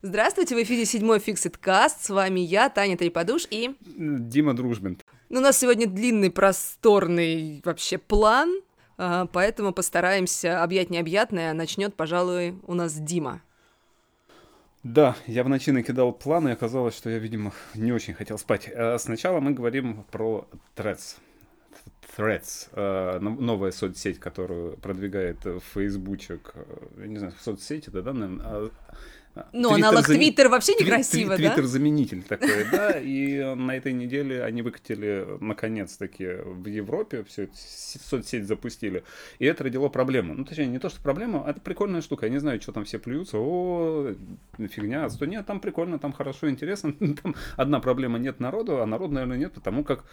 Здравствуйте, в эфире седьмой Fixed Cast. С вами я, Таня Треподуш и... Дима Дружбин. Ну, у нас сегодня длинный, просторный вообще план, а, поэтому постараемся объять необъятное. Начнет, пожалуй, у нас Дима. Да, я в ночи накидал планы, и оказалось, что я, видимо, не очень хотел спать. А сначала мы говорим про Threads. Threads, э, новая соцсеть, которую продвигает Фейсбучек, я не знаю, соцсети, да, да, наверное, а ну, аналог Твиттер вообще некрасиво, да? Твиттер-заменитель такой, да, и на этой неделе они выкатили, наконец-таки, в Европе все это, соцсеть запустили, и это родило проблему. Ну, точнее, не то, что проблема, а это прикольная штука, я не знаю, что там все плюются, о, фигня, что нет, там прикольно, там хорошо, интересно, там одна проблема, нет народу, а народу, наверное, нет, потому как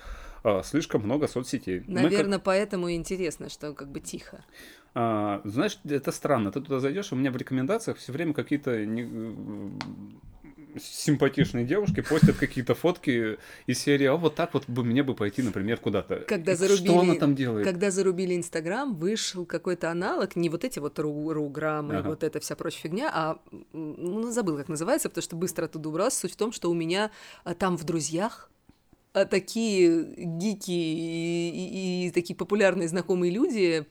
а, слишком много соцсетей. Наверное, как... поэтому и интересно, что как бы тихо. А, знаешь, это странно. Ты туда зайдешь, у меня в рекомендациях все время какие-то не... симпатичные девушки постят какие-то фотки из серии, а вот так вот бы мне бы пойти, например, куда-то. Когда зарубили, что она там делает? Когда зарубили Инстаграм, вышел какой-то аналог, не вот эти вот ру руграммы, ага. вот эта вся прочая фигня, а ну, забыл, как называется, потому что быстро оттуда убрался. Суть в том, что у меня а, там в друзьях такие гики и, и, и такие популярные знакомые люди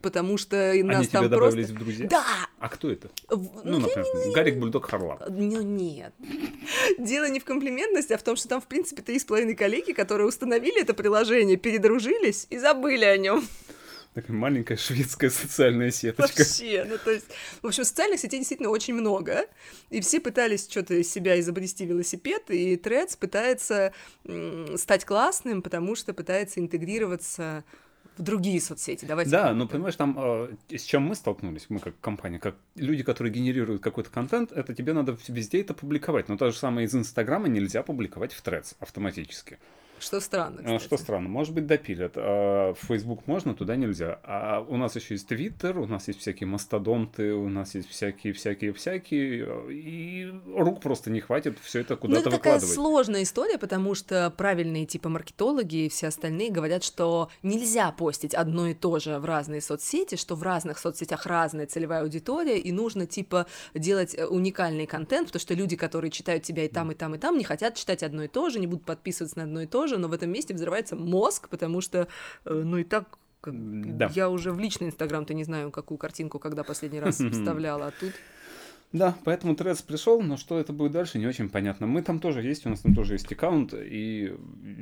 потому что Они нас тебе там добавились просто... в друзья? Да! А кто это? В... Ну, например, не... Гарик Бульдог Харлан. Ну, нет. Дело не в комплиментности, а в том, что там, в принципе, три с половиной коллеги, которые установили это приложение, передружились и забыли о нем. Такая маленькая шведская социальная сеточка. Вообще, ну то есть, в общем, социальных сетей действительно очень много, и все пытались что-то из себя изобрести велосипед, и Threads пытается стать классным, потому что пытается интегрироваться в другие соцсети. Давайте. Да, но понимаешь, там э, с чем мы столкнулись, мы как компания, как люди, которые генерируют какой-то контент, это тебе надо везде это публиковать. Но то же самое из Инстаграма нельзя публиковать в Threads автоматически. Что странно, а, кстати. Что странно. Может быть, допилят. А в Facebook можно, туда нельзя. А у нас еще есть Twitter, у нас есть всякие мастодонты, у нас есть всякие-всякие-всякие. И рук просто не хватит все это куда-то ну, это такая сложная история, потому что правильные типа маркетологи и все остальные говорят, что нельзя постить одно и то же в разные соцсети, что в разных соцсетях разная целевая аудитория, и нужно типа делать э, уникальный контент, потому что люди, которые читают тебя и там, и там, и там, не хотят читать одно и то же, не будут подписываться на одно и то же, тоже, но в этом месте взрывается мозг, потому что, э, ну и так да. я уже в личный Инстаграм-то не знаю, какую картинку, когда последний раз вставляла, а тут... Да, поэтому Трец пришел, но что это будет дальше, не очень понятно. Мы там тоже есть, у нас там тоже есть аккаунт, и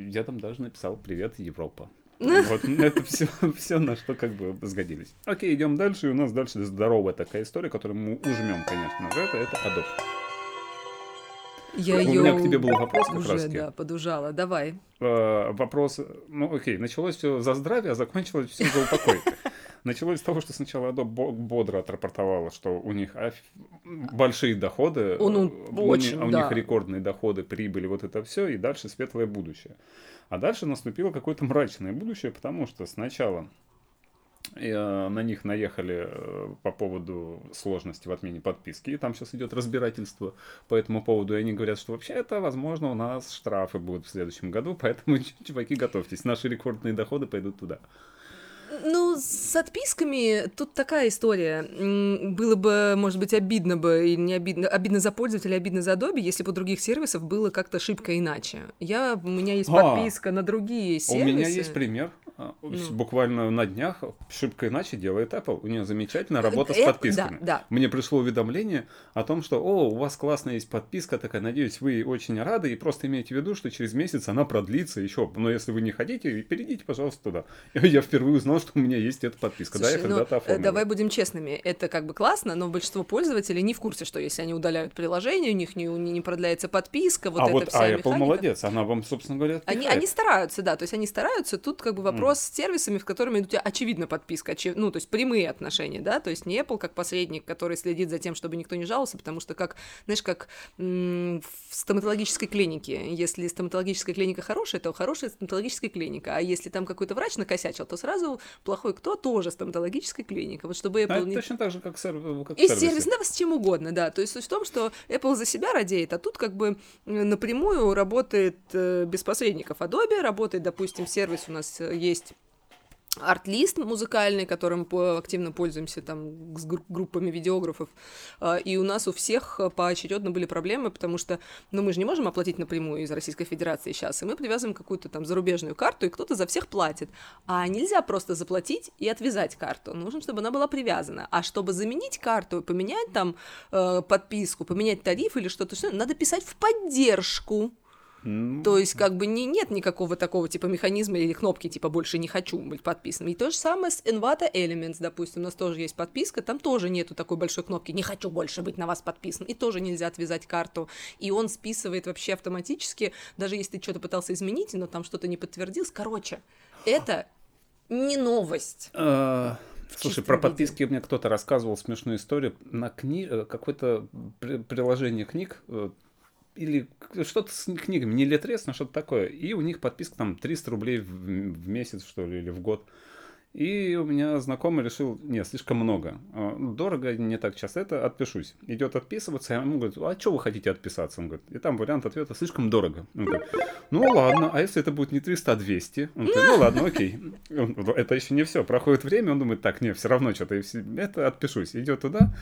я там даже написал «Привет, Европа». Вот это все, все на что как бы сгодились. Окей, идем дальше, и у нас дальше здоровая такая история, которую мы ужмем, конечно это, это Adobe. Я У ее меня к тебе был вопрос как уже, раз. да, подужала. Давай. Э, вопрос, ну окей, началось все за здравие, а закончилось все за упокой. Началось с того, что сначала Adobe бодро отрапортовала, что у них большие доходы, ну, у, очень, у, да. них рекордные доходы, прибыли, вот это все, и дальше светлое будущее. А дальше наступило какое-то мрачное будущее, потому что сначала э, на них наехали э, по поводу сложности в отмене подписки. И там сейчас идет разбирательство по этому поводу. И они говорят, что вообще это, возможно, у нас штрафы будут в следующем году, поэтому, чуваки, готовьтесь, наши рекордные доходы пойдут туда. Ну, с отписками тут такая история. Было бы, может быть, обидно бы, или не обидно, обидно за пользователя, обидно за Adobe, если бы у других сервисов было как-то шибко иначе. Я, у меня есть а, подписка на другие сервисы. У меня есть пример. А, ну. Буквально на днях шибко иначе делает Apple. У нее замечательная работа Это, с подписками. Да, да. Мне пришло уведомление о том, что, о, у вас классная есть подписка такая, надеюсь, вы очень рады, и просто имейте в виду, что через месяц она продлится еще. Но если вы не хотите, перейдите, пожалуйста, туда. Я впервые узнал, что у меня есть эта подписка. Слушай, да, я когда-то ну, оформил. Давай будем честными. Это как бы классно, но большинство пользователей не в курсе, что если они удаляют приложение, у них не, не продляется подписка, вот а эта вот, вся а Apple механика. молодец, она вам, собственно говоря, они, они стараются, да, то есть они стараются. Тут как бы вопрос mm. с сервисами, в которыми у тебя очевидно подписка, очев... ну, то есть прямые отношения, да, то есть не Apple как посредник, который следит за тем, чтобы никто не жаловался, потому что как, знаешь, как в стоматологической клинике, если стоматологическая клиника хорошая, то хорошая стоматологическая клиника, а если там какой-то врач накосячил, то сразу плохой кто? Тоже стоматологическая клиника, вот чтобы Apple... А не... точно так же, как, серв... как И сервис, да, с чем угодно, да, то есть суть в том, что Apple за себя радеет, а тут как бы напрямую работает э, без посредников. Adobe, работает, допустим, сервис у нас есть арт-лист музыкальный, которым активно пользуемся там с группами видеографов. А, и у нас у всех поочередно были проблемы, потому что, ну, мы же не можем оплатить напрямую из Российской Федерации сейчас, и мы привязываем какую-то там зарубежную карту, и кто-то за всех платит. А нельзя просто заплатить и отвязать карту. Нужно, чтобы она была привязана. А чтобы заменить карту, поменять там э, подписку, поменять тариф или что-то, что надо писать в поддержку ну, то есть, как бы не, нет никакого такого типа механизма или кнопки типа больше не хочу быть подписанным. И то же самое с Envato Elements, допустим, у нас тоже есть подписка, там тоже нету такой большой кнопки не хочу больше быть на вас подписан, и тоже нельзя отвязать карту. И он списывает вообще автоматически, даже если ты что-то пытался изменить, но там что-то не подтвердилось. Короче, это не новость. А, слушай, про подписки меня кто-то рассказывал смешную историю. На кни... Э, какое-то приложение книг э, или что-то с книгами, не Литрес, но что-то такое. И у них подписка там 300 рублей в, в месяц, что ли, или в год. И у меня знакомый решил, нет, слишком много. А, дорого, не так часто это, отпишусь. Идет отписываться, я ему говорю, а что вы хотите отписаться? Он говорит, и там вариант ответа, слишком дорого. Он говорит, ну ладно, а если это будет не 300, а 200? Он говорит, ну ладно, окей. Это еще не все. Проходит время, он думает, так, нет, все равно что-то, это отпишусь. Идет туда,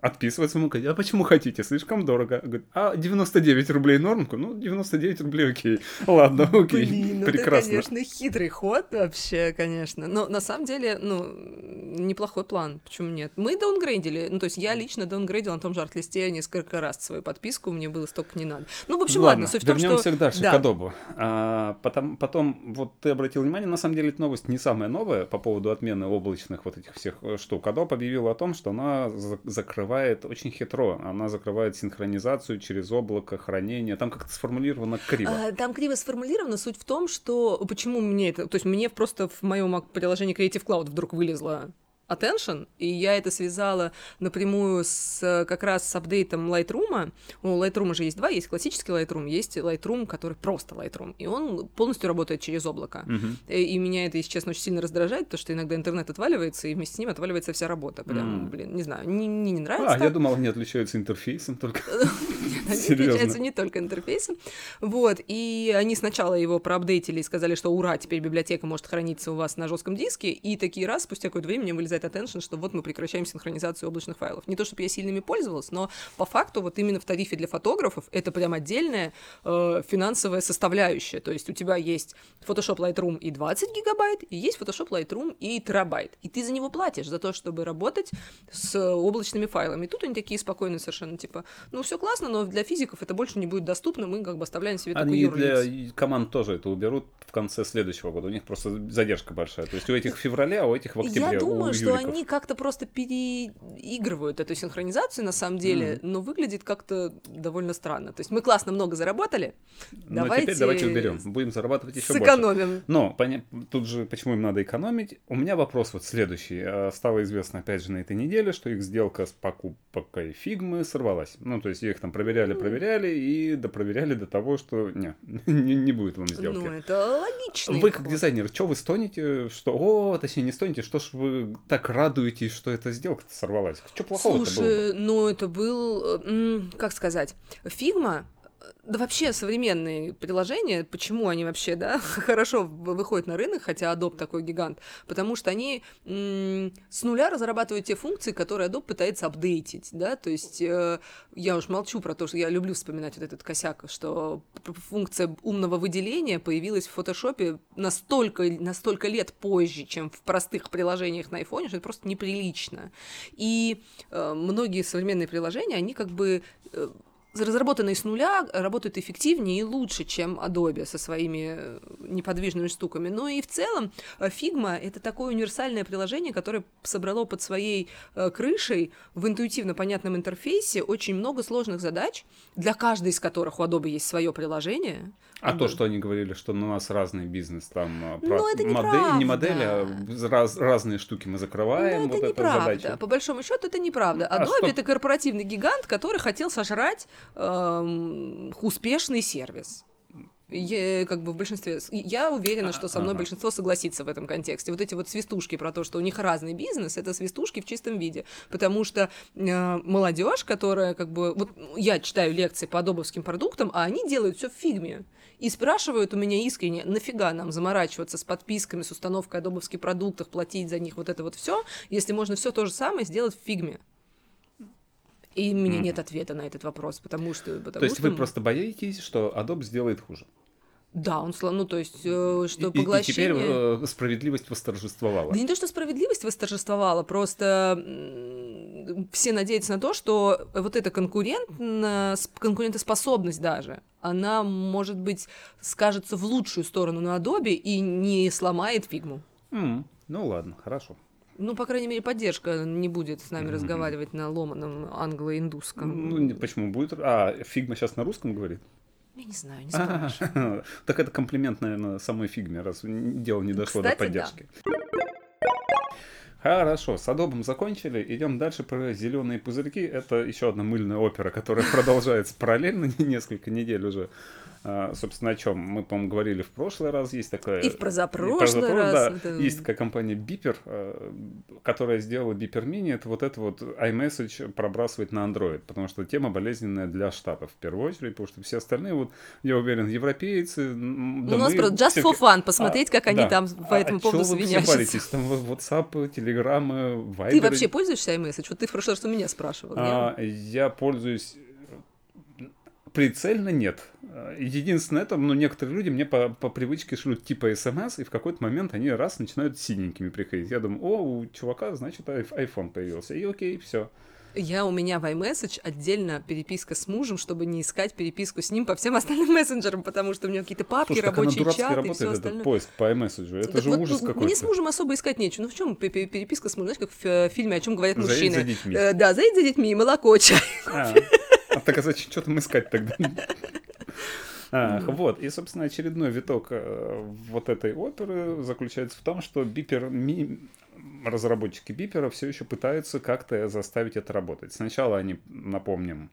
отписывается ему, говорит, а почему хотите, слишком дорого. Говорит, а 99 рублей норм? Ну, 99 рублей, окей. Ладно, окей, Блин, ну прекрасно. это, конечно, хитрый ход вообще, конечно. Но на самом деле, ну, неплохой план, почему нет? Мы даунгрейдили, ну, то есть я лично даунгрейдил на том же арт-листе несколько раз свою подписку, мне было столько не надо. Ну, в общем, ладно, ладно суть в том, что... дальше, да. к Adobe. А, потом, потом, вот ты обратил внимание, на самом деле, эта новость не самая новая по поводу отмены облачных вот этих всех штук. Adobe объявила о том, что она закрывает закрывает очень хитро. Она закрывает синхронизацию через облако хранения. Там как-то сформулировано криво. А, там криво сформулировано. Суть в том, что почему мне это... То есть мне просто в моем приложении Creative Cloud вдруг вылезла attention, и я это связала напрямую с как раз с апдейтом Lightroom. У Lightroom же есть два, есть классический Lightroom, есть Lightroom, который просто Lightroom, и он полностью работает через облако. Uh-huh. И, и меня это, если честно, очень сильно раздражает, потому что иногда интернет отваливается, и вместе с ним отваливается вся работа. Прям, mm. блин, не знаю, мне не, не нравится. А, так. я думал, они отличаются интерфейсом только. Они отличаются не только интерфейсом. Вот, и они сначала его проапдейтили и сказали, что ура, теперь библиотека может храниться у вас на жестком диске, и такие раз, спустя какое-то время мне вылезает attention, что вот мы прекращаем синхронизацию облачных файлов. Не то, чтобы я сильными пользовалась, но по факту вот именно в тарифе для фотографов это прям отдельная э, финансовая составляющая. То есть у тебя есть Photoshop Lightroom и 20 гигабайт, и есть Photoshop Lightroom и терабайт. И ты за него платишь, за то, чтобы работать с облачными файлами. И тут они такие спокойные совершенно, типа, ну все классно, но для физиков это больше не будет доступно, мы как бы оставляем себе такой Они для команд тоже это уберут в конце следующего года. У них просто задержка большая. То есть у этих в феврале, а у этих в октябре. Я думаю, что они как-то просто переигрывают эту синхронизацию на самом деле, mm. но выглядит как-то довольно странно. То есть мы классно много заработали. Но давайте теперь давайте уберем. Будем зарабатывать еще сэкономим. больше. Но поня... тут же почему им надо экономить? У меня вопрос вот следующий. А, стало известно опять же на этой неделе, что их сделка с покупкой фигмы сорвалась. Ну, то есть их там проверяли, проверяли и допроверяли до того, что не, не, не будет вам сделки. Ну, это логично. Вы как дизайнер, что вы стонете, что, о, точнее не стонете, что ж вы так радуетесь, что эта сделка сорвалась? Что плохого-то было? Слушай, ну это был, э, как сказать, Figma да вообще современные приложения, почему они вообще, да, хорошо выходят на рынок, хотя Adobe такой гигант, потому что они м- с нуля разрабатывают те функции, которые Adobe пытается апдейтить, да, то есть э, я уж молчу про то, что я люблю вспоминать вот этот косяк, что функция умного выделения появилась в фотошопе настолько, настолько лет позже, чем в простых приложениях на iPhone, что это просто неприлично. И э, многие современные приложения, они как бы э, разработанные с нуля работают эффективнее и лучше, чем Adobe со своими э, неподвижными штуками. Ну и в целом э, Figma — это такое универсальное приложение, которое собрало под своей э, крышей в интуитивно понятном интерфейсе очень много сложных задач, для каждой из которых у Adobe есть свое приложение. А Adobe. то, что они говорили, что у нас разный бизнес, там ну, это модель, не модель, а раз, разные штуки мы закрываем. Ну, это вот неправда. Задача. По большому счету это неправда. Adobe а это корпоративный гигант, который хотел сожрать э, успешный сервис. Я, как бы в большинстве... Я уверена, что со мной большинство согласится в этом контексте. Вот эти вот свистушки про то, что у них разный бизнес, это свистушки в чистом виде. Потому что э, молодежь, которая как бы... Вот я читаю лекции по адобовским продуктам, а они делают все в фигме. и спрашивают у меня искренне, нафига нам заморачиваться с подписками, с установкой адобовских продуктов, платить за них вот это вот все, если можно все то же самое сделать в фигме. И у меня mm. нет ответа на этот вопрос, потому что... Потому то есть что... вы просто боитесь, что Adobe сделает хуже? Да, он сломал, ну то есть, э, что и, поглощение... И теперь э, справедливость восторжествовала. Да не то, что справедливость восторжествовала, просто все надеются на то, что вот эта конкурент, конкурентоспособность даже, она, может быть, скажется в лучшую сторону на Adobe и не сломает фигму. Mm, ну ладно, хорошо. Ну, по крайней мере, поддержка не будет с нами mm-hmm. разговаривать на ломаном англо-индусском. Ну, почему будет? А, Фигма сейчас на русском говорит? Я не знаю, не спрашиваю. Так это комплимент, наверное, самой фигме, раз дело не дошло до поддержки. Хорошо, с Адобом закончили. Идем дальше про зеленые пузырьки. Это еще одна мыльная опера, которая продолжается параллельно несколько недель уже. А, собственно, о чем мы, по-моему, говорили в прошлый раз. Есть такая... И в прозапрошлый раз. Да, это... Есть такая компания Beeper, а, которая сделала Beeper Mini. Это вот это вот iMessage пробрасывать на Android, потому что тема болезненная для Штатов в первую очередь, потому что все остальные, вот, я уверен, европейцы... Да У нас просто just все... for fun, посмотреть, а, как они да. там по этому а поводу свинячатся. Там WhatsApp, Telegram, Viber. Ты вообще пользуешься iMessage? Вот ты в прошлый раз у меня спрашивал. А, я пользуюсь Прицельно нет. Единственное это, ну, некоторые люди мне по, по привычке шлют типа смс, и в какой-то момент они раз начинают синенькими приходить. Я думаю, о, у чувака, значит, iPhone появился. И окей, все. Я у меня в iMessage отдельно переписка с мужем, чтобы не искать переписку с ним по всем остальным мессенджерам, потому что у меня какие-то папки, Слушай, рабочие так чаты работает, и все остальное. этот поиск по iMessage. Это так же вот, ужас какой-то. Мне с мужем особо искать нечего. Ну в чем переписка с мужем? Знаешь, как в э, фильме «О чем говорят мужчины». Заедь за детьми. Э, да, заедь за детьми, молоко, чай. А. А так а зачем что там искать тогда? Ах, вот, и, собственно, очередной виток э, вот этой оперы заключается в том, что бипер, ми, разработчики бипера все еще пытаются как-то заставить это работать. Сначала они, напомним,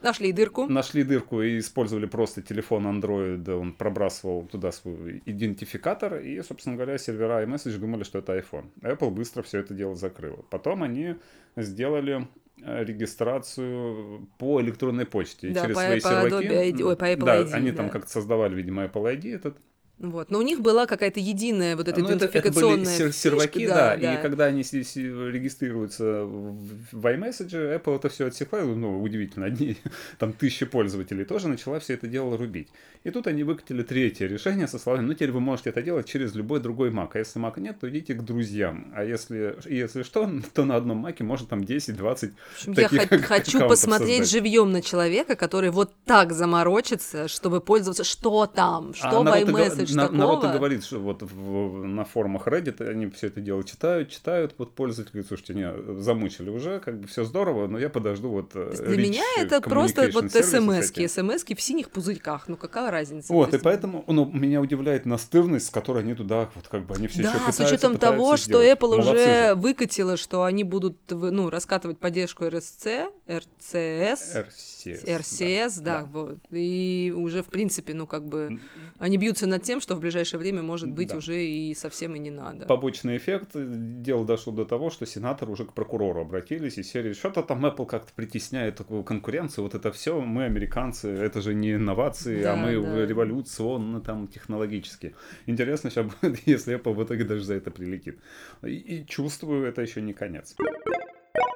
Нашли дырку. Нашли дырку и использовали просто телефон Android, он пробрасывал туда свой идентификатор, и, собственно говоря, сервера iMessage думали, что это iPhone. Apple быстро все это дело закрыла. Потом они сделали регистрацию по электронной почте да, через по, свои по серваки. Adobe ID, ой, по Apple да, ID, они да. там как-то создавали, видимо, Apple ID этот. Вот. Но у них была какая-то единая вот эта ну, идентификационная это, это были серваки, фишка, да, да, и когда они регистрируются в iMessage, Apple это все отсекла, ну, удивительно, одни, там тысячи пользователей тоже начала все это дело рубить. И тут они выкатили третье решение со словами, ну, теперь вы можете это делать через любой другой Mac, а если Mac нет, то идите к друзьям, а если, если что, то на одном Маке можно там 10-20 Я хочу посмотреть живьем на человека, который вот так заморочится, чтобы пользоваться, что там, что а в iMessage, на, такого. Народ и говорит, что вот в, на форумах Reddit они все это дело читают, читают, вот пользователи говорят, слушайте, не, замучили уже, как бы все здорово, но я подожду вот э, Для меня это просто вот смс-ки, смс-ки в синих пузырьках, ну какая разница? Вот, и поэтому, ну, меня удивляет настырность, с которой они туда, вот как бы они все да, еще пытаются, с учетом того, что Apple Молодцы уже же. выкатила, что они будут, ну, раскатывать поддержку RSC, RCS, RCS, RCS, да, да, вот, и уже, в принципе, ну, как бы, они бьются над тем, что в ближайшее время, может быть, да. уже и совсем и не надо. Побочный эффект. Дело дошло до того, что сенаторы уже к прокурору обратились, и серии, что-то там Apple как-то притесняет такую конкуренцию, вот это все, мы американцы, это же не инновации, а да, а мы да. революционно там технологически. Интересно сейчас будет, если Apple в итоге даже за это прилетит. И, и чувствую, это еще не конец.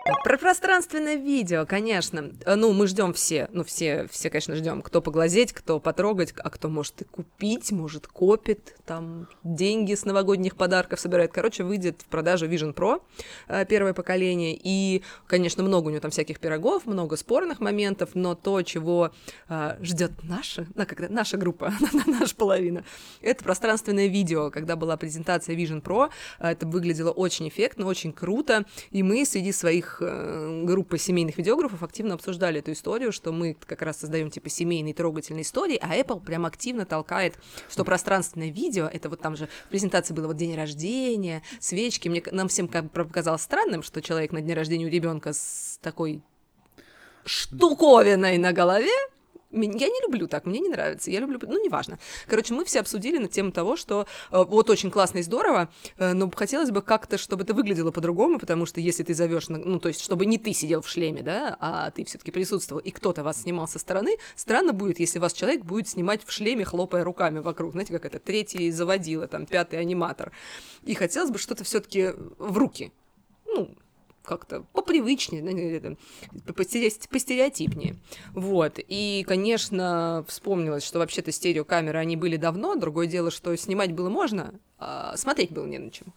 Про пространственное видео, конечно. Э, ну, мы ждем все. Ну, все, все, конечно, ждем. Кто поглазеть, кто потрогать, а кто может и купить, может копит, там деньги с новогодних подарков собирает. Короче, выйдет в продажу Vision Pro э, первое поколение. И, конечно, много у него там всяких пирогов, много спорных моментов, но то, чего э, ждет наша, ну, когда, наша группа, наша половина, это пространственное видео. Когда была презентация Vision Pro, это выглядело очень эффектно, очень круто. И мы среди своих их э, группа семейных видеографов активно обсуждали эту историю, что мы как раз создаем типа семейные трогательные истории, а Apple прям активно толкает, что пространственное видео, это вот там же в презентации было вот день рождения, свечки. Мне, нам всем как показалось странным, что человек на дне рождения у ребенка с такой штуковиной на голове, Я не люблю так, мне не нравится. Я люблю, ну, неважно. Короче, мы все обсудили на тему того, что э, вот очень классно и здорово, э, но хотелось бы как-то, чтобы это выглядело по-другому, потому что если ты зовешь, ну, то есть, чтобы не ты сидел в шлеме, да, а ты все-таки присутствовал, и кто-то вас снимал со стороны, странно будет, если вас человек будет снимать в шлеме, хлопая руками вокруг. Знаете, как это третий заводила, там, пятый аниматор. И хотелось бы что-то все-таки в руки. Ну, как-то попривычнее, постереотипнее. Вот. И, конечно, вспомнилось, что вообще-то стереокамеры, они были давно. Другое дело, что снимать было можно, а смотреть было не на чем.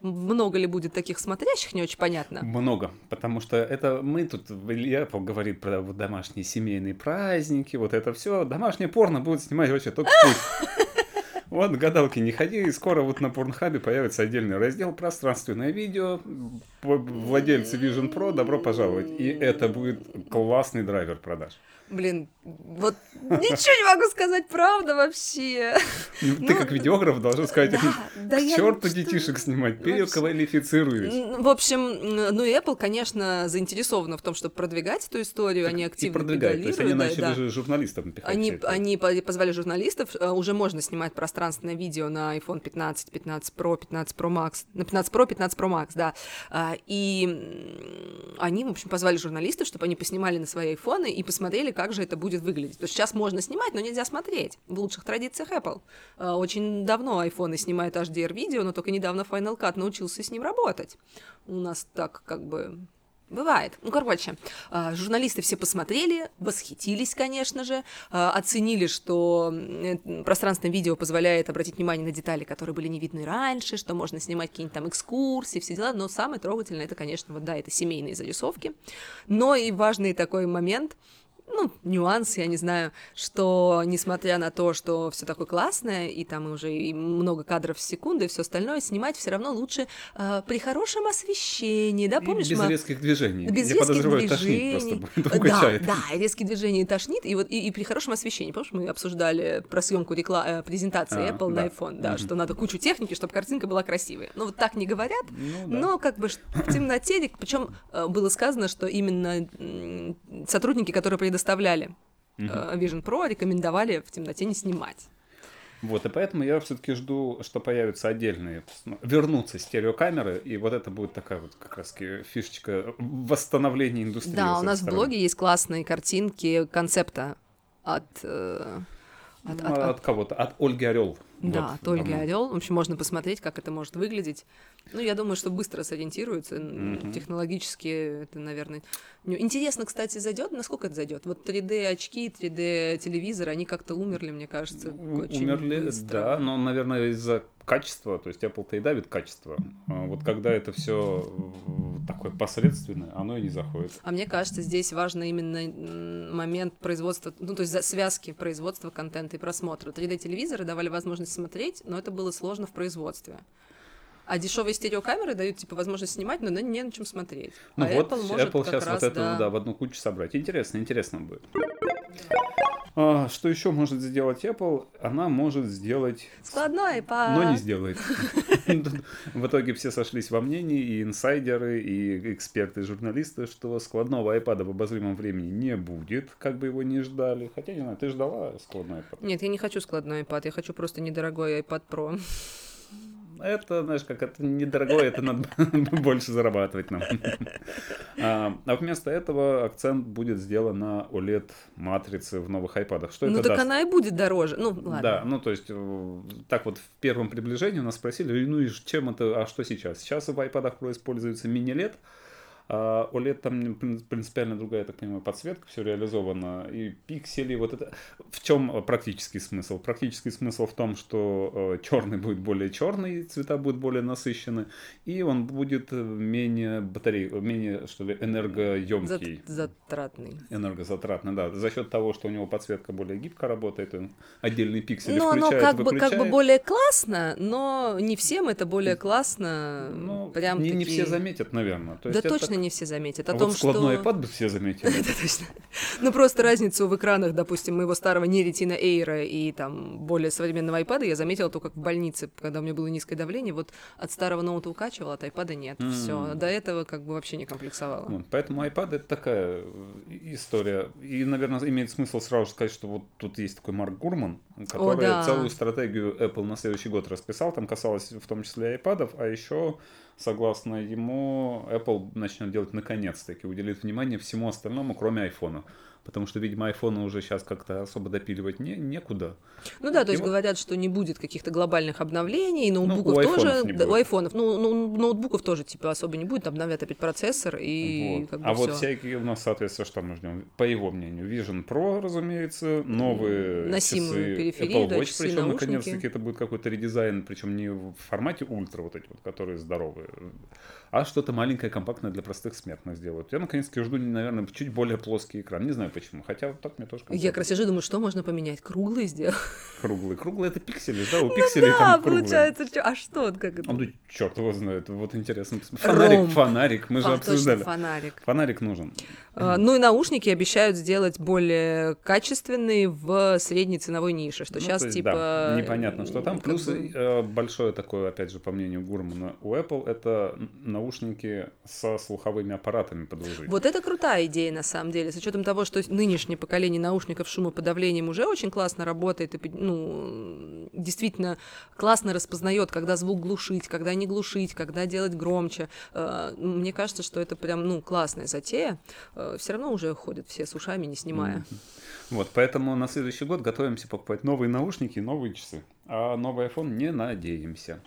Много ли будет таких смотрящих, не очень понятно. Много, потому что это мы тут, Илья говорит про домашние семейные праздники, вот это все. Домашнее порно будет снимать вообще только пусть. Вот, гадалки не ходи, скоро вот на Порнхабе появится отдельный раздел «Пространственное видео». Владельцы Vision Pro, добро пожаловать. И это будет классный драйвер продаж. Блин, вот ничего не могу сказать, правда вообще. Ну, ты ну, как видеограф должен сказать, да, да к черту детишек снимать, переквалифицируюсь. В общем, ну и Apple, конечно, заинтересована в том, чтобы продвигать эту историю, они активно продвигают. То есть они начали же журналистов напихать. Они, они позвали журналистов, э, уже можно снимать пространственное видео на iPhone 15, 15 Pro, 15 Pro Max, на 15 Pro, 15 Pro Max, да. А, и они, в общем, позвали журналистов, чтобы они поснимали на свои айфоны и посмотрели, как же это будет выглядеть. То есть сейчас можно снимать, но нельзя смотреть. В лучших традициях Apple. А, очень давно айфоны снимают HDR-видео, но только недавно Final Cut научился с ним работать. У нас так как бы Бывает. Ну, короче, а, журналисты все посмотрели, восхитились, конечно же, а, оценили, что пространственное видео позволяет обратить внимание на детали, которые были не видны раньше, что можно снимать какие-нибудь там экскурсии, все дела, но самое трогательное, это, конечно, вот да, это семейные зарисовки, но и важный такой момент — ну, нюанс, я не знаю, что несмотря на то, что все такое классное, и там уже и много кадров в секунду, и все остальное, снимать все равно лучше э, при хорошем освещении, да, помнишь? И без мы... резких движений. Без я резких движений. тошнит просто Да, да, резкие движения тошнит, и вот и, и при хорошем освещении. Помнишь, мы обсуждали про съемку рекла... Э, презентации а, Apple да. на iPhone, да, mm-hmm. что надо кучу техники, чтобы картинка была красивой. Ну, вот так не говорят, ну, да. но как бы в темноте, причем э, было сказано, что именно сотрудники, которые предоставляли uh-huh. Vision Pro, рекомендовали в темноте не снимать. Вот, и поэтому я все-таки жду, что появятся отдельные, вернутся стереокамеры, и вот это будет такая вот как раз фишечка восстановления индустрии. Да, у нас в блоге есть классные картинки концепта от... Э, от, от, от, от кого-то, от Ольги Орел. Да, вот, от Ольги Орел. В общем, можно посмотреть, как это может выглядеть. Ну, я думаю, что быстро сориентируются. Mm-hmm. Технологически это, наверное. Интересно, кстати, зайдет. Насколько это зайдет? Вот 3D очки, 3D телевизор, они как-то умерли, мне кажется. Очень умерли, быстро. да, но, наверное, из-за качества, то есть Apple-то и давит качество. А вот когда это все такое посредственное, оно и не заходит. А мне кажется, здесь важно именно момент производства, ну, то есть связки производства контента и просмотра. 3D-телевизоры давали возможность смотреть, но это было сложно в производстве. А дешевые стереокамеры дают типа возможность снимать, но не на чем смотреть. Ну а вот Apple, может Apple сейчас раз, вот это да. да, в одну кучу собрать. Интересно, интересно будет. А, что еще может сделать Apple? Она может сделать... Складной iPad. Но не сделает. В итоге все сошлись во мнении, и инсайдеры, и эксперты, и журналисты, что складного iPad в обозримом времени не будет, как бы его не ждали. Хотя, не знаю, ты ждала складной iPad? Нет, я не хочу складной iPad, я хочу просто недорогой iPad Pro это, знаешь, как это недорогое, это надо больше зарабатывать нам. А, а вместо этого акцент будет сделан на OLED-матрице в новых iPad. Что ну, это так даст? она и будет дороже. Ну, ладно. Да, ну, то есть, э, так вот в первом приближении нас спросили, ну и чем это, а что сейчас? Сейчас в iPad Pro используется мини-LED, а OLED там принципиально другая, я так понимаю, подсветка, все реализовано. И пиксели, вот это... В чем практический смысл? Практический смысл в том, что э, черный будет более черный, цвета будут более насыщены, и он будет менее батарей, менее, что ли, энергоемкий. Затратный. Энергозатратный, да. За счет того, что у него подсветка более гибко работает, он отдельные пиксели ну, включает, оно как выключает. бы, как бы более классно, но не всем это более классно. Ну, Прям не, такие... не все заметят, наверное. То есть да это точно точно не все заметят. О а том, вот складной что... iPad бы все заметили. Это точно. Ну, просто разницу в экранах, допустим, моего старого не Retina Air и там более современного iPad я заметила только в больнице, когда у меня было низкое давление. Вот от старого ноута укачивала, от iPad нет. Все. До этого как бы вообще не комплексовала. Поэтому iPad это такая история. И, наверное, имеет смысл сразу сказать, что вот тут есть такой Марк Гурман, который целую стратегию Apple на следующий год расписал. Там касалось в том числе iPad, а еще согласно ему, Apple начнет делать наконец-таки, уделит внимание всему остальному, кроме айфона потому что, видимо, айфоны уже сейчас как-то особо допиливать не, некуда. Ну да, то есть вот... говорят, что не будет каких-то глобальных обновлений, ну, ноутбуков ну, тоже, да, у айфонов, ну, ну, ноутбуков тоже типа особо не будет, обновят опять процессор и вот. как бы А всё. вот всякие у нас, соответственно, что мы ждем? По его мнению, Vision Pro, разумеется, новые Носимые часы периферии, Apple да, Watch, часы, причем наконец-таки это будет какой-то редизайн, причем не в формате ультра вот эти вот, которые здоровые, а что-то маленькое, компактное для простых смертных сделают. Я наконец-таки жду, наверное, чуть более плоский экран. Не знаю почему. Хотя вот так мне тоже Я как раз сижу, думаю, что можно поменять? Круглый сделать? Круглый. Круглый это пиксели, да? У ну пикселей да, там круглые. получается. чё- А что? Как это? Ну, черт его знает. Вот интересно. Фонарик, Ромб. фонарик. Мы же А, обсуждали. точно, фонарик. Фонарик нужен. А, Ну и наушники обещают сделать более качественные в средней ценовой нише, что Ну, сейчас есть, типа... да, непонятно, что там. Плюс бы- э, большое такое, опять же, по мнению Гурмана, у Apple это наушники со слуховыми аппаратами подложить. Вот это крутая идея, на самом деле, с учетом того, что нынешнее поколение наушников с шумоподавлением уже очень классно работает, и, ну, действительно классно распознает, когда звук глушить, когда не глушить, когда делать громче. Э, Мне кажется, что это прям, ну, классная затея. Все равно уже ходят все с ушами, не снимая. Вот, поэтому на следующий год готовимся покупать новые наушники и новые часы. А новый iPhone не надеемся.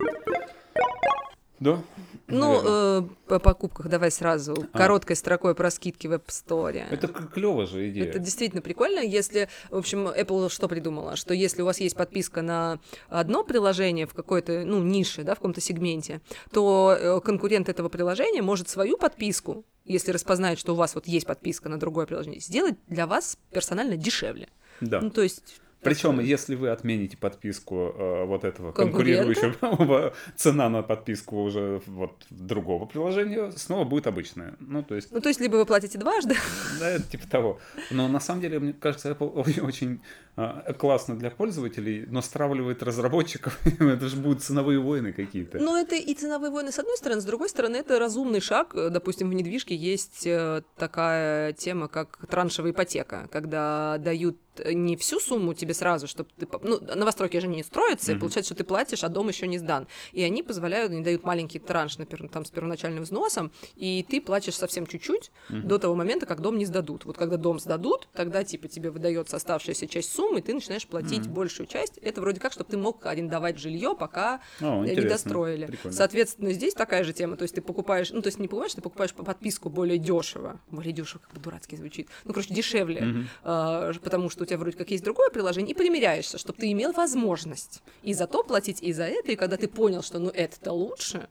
Да? Ну, э, по покупках давай сразу А. короткой строкой про скидки в App Store. Это клево же идея. Это действительно прикольно, если, в общем, Apple что придумала, что если у вас есть подписка на одно приложение в какой-то, ну, нише, да, в каком-то сегменте, то э, конкурент этого приложения может свою подписку, если распознает, что у вас вот есть подписка на другое приложение, сделать для вас персонально дешевле. Да. Ну, то есть... Причем, если вы отмените подписку э, вот этого Конкурента? конкурирующего, цена на подписку уже вот другого приложения снова будет обычная. Ну, то есть, Ну, то есть, либо вы платите дважды, да, это типа того. Но на самом деле, мне кажется, Apple очень э, классно для пользователей, но стравливает разработчиков. это же будут ценовые войны какие-то. Ну, это и ценовые войны с одной стороны, с другой стороны, это разумный шаг. Допустим, в недвижке есть э, такая тема, как траншевая ипотека, когда дают не всю сумму тебе сразу, чтобы ты... Ну, новостройки же не строятся, и Мгм. получается, что ты платишь, а дом еще не сдан. И они позволяют, они дают маленький транш, например, там, с первоначальным взносом, и ты платишь совсем чуть-чуть до того момента, как дом не сдадут. Вот когда дом сдадут, тогда, типа, тебе выдается оставшаяся часть суммы, и ты начинаешь платить большую часть. Это вроде как, чтобы ты мог арендовать жилье, пока О, не достроили. Прикольно. Соответственно, здесь такая же тема. То есть ты покупаешь, ну, то есть не покупаешь, ты покупаешь по подписку более дешево. Более дешево, как бы дурацки звучит. Ну, короче, дешевле. А, потому что тебя вроде как есть другое приложение, и примеряешься, чтобы ты имел возможность и за то платить, и за это. И когда ты понял, что ну это-то лучше,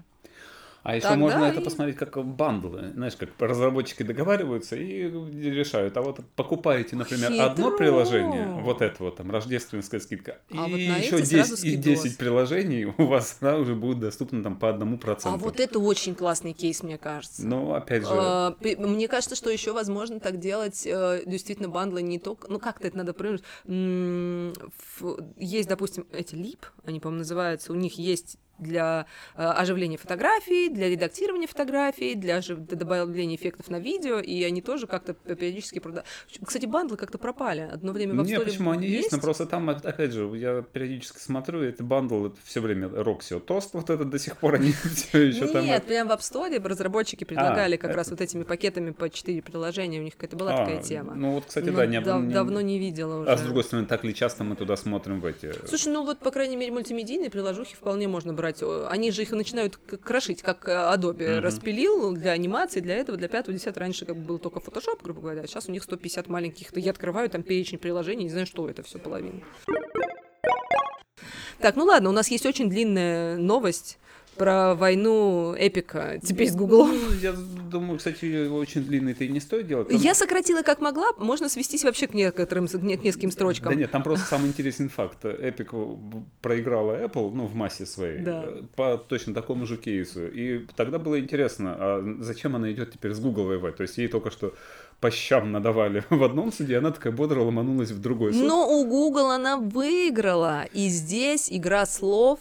А еще Тогда можно это и- посмотреть как бандлы. Знаешь, как разработчики договариваются и решают. А вот покупаете, например, одно Хитро. приложение, вот это вот там, рождественская скидка, А и вот еще эти 10, сразу и скидос. 10 приложений у вас сразу же будут доступны там по одному проценту. а вот это очень классный кейс, мне кажется. Ну, опять же, А, Мне кажется, что еще возможно так делать э, действительно бандлы не только... Ну, как-то это надо ф- Есть, допустим, эти Leap, они, по-моему, называются. У них есть для э, оживления фотографий, для редактирования фотографий, для, добавления эффектов на видео, и они тоже как-то периодически продают. Кстати, бандлы как-то пропали. Одно время в App не, Store почему они есть, но просто там, опять же, я периодически смотрю, это бандл, это все время Roxio Toast, вот это до сих пор они все еще там... Нет, прям в App Store разработчики предлагали как это- раз вот этими пакетами по 4 приложения, у них какая-то была А, такая тема. Ну вот, кстати, Но да, не, дав- не- давно не видела уже. А с другой стороны, так ли часто мы туда смотрим в эти... Слушай, ну вот, по крайней мере, мультимедийные приложухи вполне можно брать. О, Они же их начинают крошить, как э, Adobe Мгм. распилил для анимации, для этого, для 5 10 Раньше как бы был только Photoshop, грубо говоря, а сейчас у них 150 маленьких. Я открываю там перечень приложений, не знаю, что это все половина. Так, ну ладно, у нас есть очень длинная новость. Про войну эпика теперь с Гуглом. Ну, я думаю, кстати, очень длинный и не стоит делать. Там... Я сократила как могла, можно свестись вообще к некоторым, к нескольким строчкам. Да нет, там просто самый интересный факт. Epic проиграла Apple, ну, в массе своей, Да. по точно такому же кейсу. И тогда было интересно, а зачем она идет теперь с Google воевать? То есть ей только что по щам надавали в одном суде, она такая бодро ломанулась в другой суд. Но у Google она выиграла, и здесь игра слов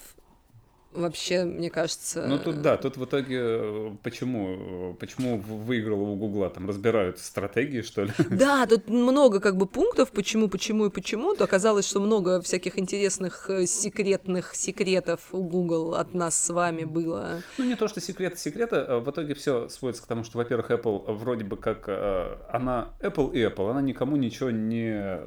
вообще, мне кажется... Ну тут да, тут в итоге э, почему, э, почему выиграла у Гугла, там разбирают стратегии, что ли? Да, тут много как бы пунктов, почему, почему и почему. То оказалось, что много всяких интересных э, секретных секретов у Google от нас с вами было. Ну не то, что секреты секреты, а в итоге все сводится к тому, что, во-первых, Apple вроде бы как она Apple и Apple, она никому ничего не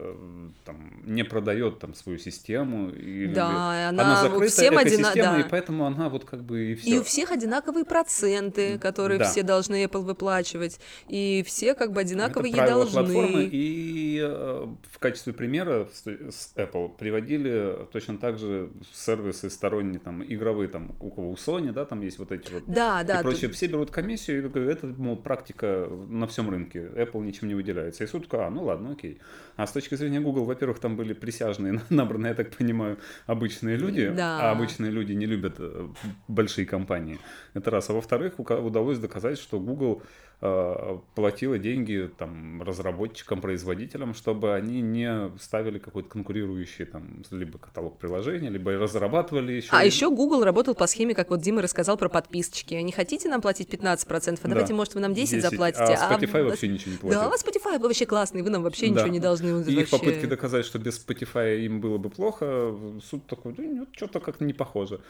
там, не продает там свою систему или Да, она она закрыта всем одина- экосистема, да. и поэтому она вот как бы и все. И у всех одинаковые проценты, которые Да. все должны Apple выплачивать, и все как бы одинаково ей должны. платформы, и э, в качестве примера с Apple приводили точно так же сервисы сторонние, там, игровые, там, у кого у Sony, да, там есть вот эти вот Да, да. и тут- прочее. Все берут комиссию, и это, мол, практика на всем рынке. Apple ничем не выделяется. И суд такой, а, ну ладно, окей. А с точки зрения Google, во-первых, там были присяжные, набранные, я так понимаю, обычные люди, Да. а обычные люди не любят э, большие компании. Это раз. А во-вторых, удалось доказать, что Google платила деньги там разработчикам, производителям, чтобы они не ставили какой-то конкурирующий там либо каталог приложений, либо разрабатывали еще. А еще Google работал по схеме, как вот Дима рассказал про подписочки. Не хотите нам платить 15%? А давайте, Да. может, вы нам 10, 10, заплатите. а Spotify в- вообще ничего не платит. Да, а Spotify вообще классный, вы нам вообще Да. ничего не должны. И их попытки доказать, что без Spotify им было бы плохо, суд такой, да нет, что-то как-то не похоже.